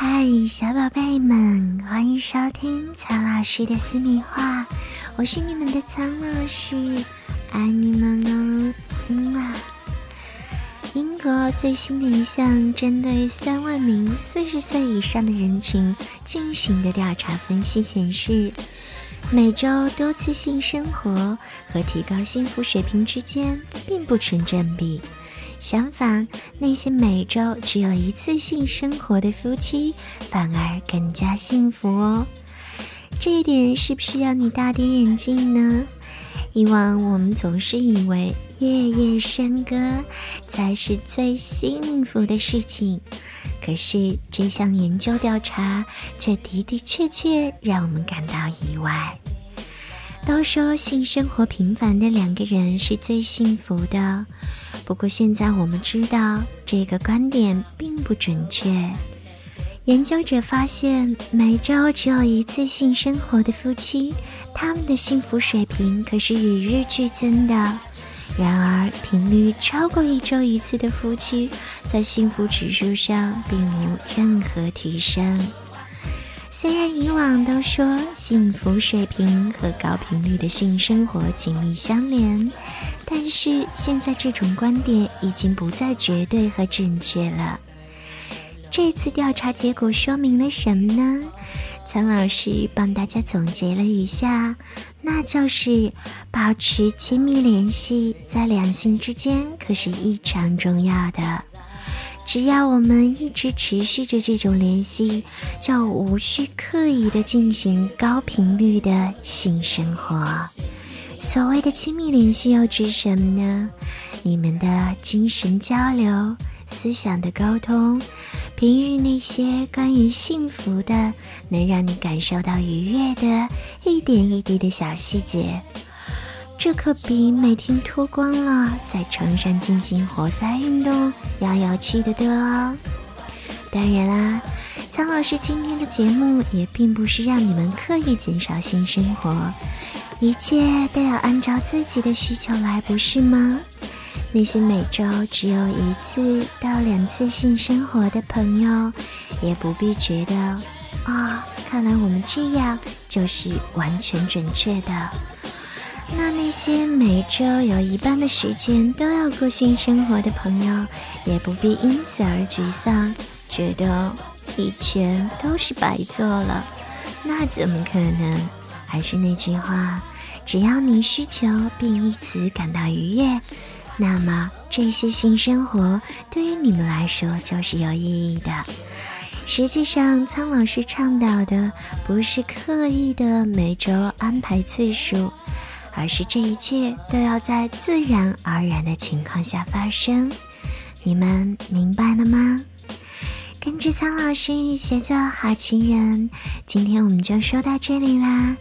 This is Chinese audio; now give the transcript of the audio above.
嗨，小宝贝们，欢迎收听苍老师的私密话，我是你们的苍老师，爱你们哦，嗯啊。英国最新的一项针对三万名四十岁以上的人群进行的调查分析显示，每周多次性生活和提高幸福水平之间并不成正比。相反，那些每周只有一次性生活的夫妻反而更加幸福哦。这一点是不是让你大跌眼镜呢？以往我们总是以为夜夜笙歌才是最幸福的事情，可是这项研究调查却的的确确让我们感到意外。都说性生活频繁的两个人是最幸福的。不过现在我们知道，这个观点并不准确。研究者发现，每周只有一次性生活的夫妻，他们的幸福水平可是与日俱增的。然而，频率超过一周一次的夫妻，在幸福指数上并无任何提升。虽然以往都说幸福水平和高频率的性生活紧密相连。但是现在这种观点已经不再绝对和准确了。这次调查结果说明了什么呢？苍老师帮大家总结了一下，那就是保持亲密联系在两性之间可是异常重要的。只要我们一直持续着这种联系，就无需刻意的进行高频率的性生活。所谓的亲密联系又指什么呢？你们的精神交流、思想的沟通，平日那些关于幸福的、能让你感受到愉悦的一点一滴的小细节，这可比每天脱光了在床上进行活塞运动要有趣的多哦。当然啦，苍老师今天的节目也并不是让你们刻意减少性生活。一切都要按照自己的需求来，不是吗？那些每周只有一次到两次性生活的朋友，也不必觉得啊，看来我们这样就是完全准确的。那那些每周有一半的时间都要过性生活的朋友，也不必因此而沮丧，觉得以前都是白做了。那怎么可能？还是那句话，只要你需求并因此感到愉悦，那么这些性生活对于你们来说就是有意义的。实际上，苍老师倡导的不是刻意的每周安排次数，而是这一切都要在自然而然的情况下发生。你们明白了吗？跟着苍老师学做好情人，今天我们就说到这里啦。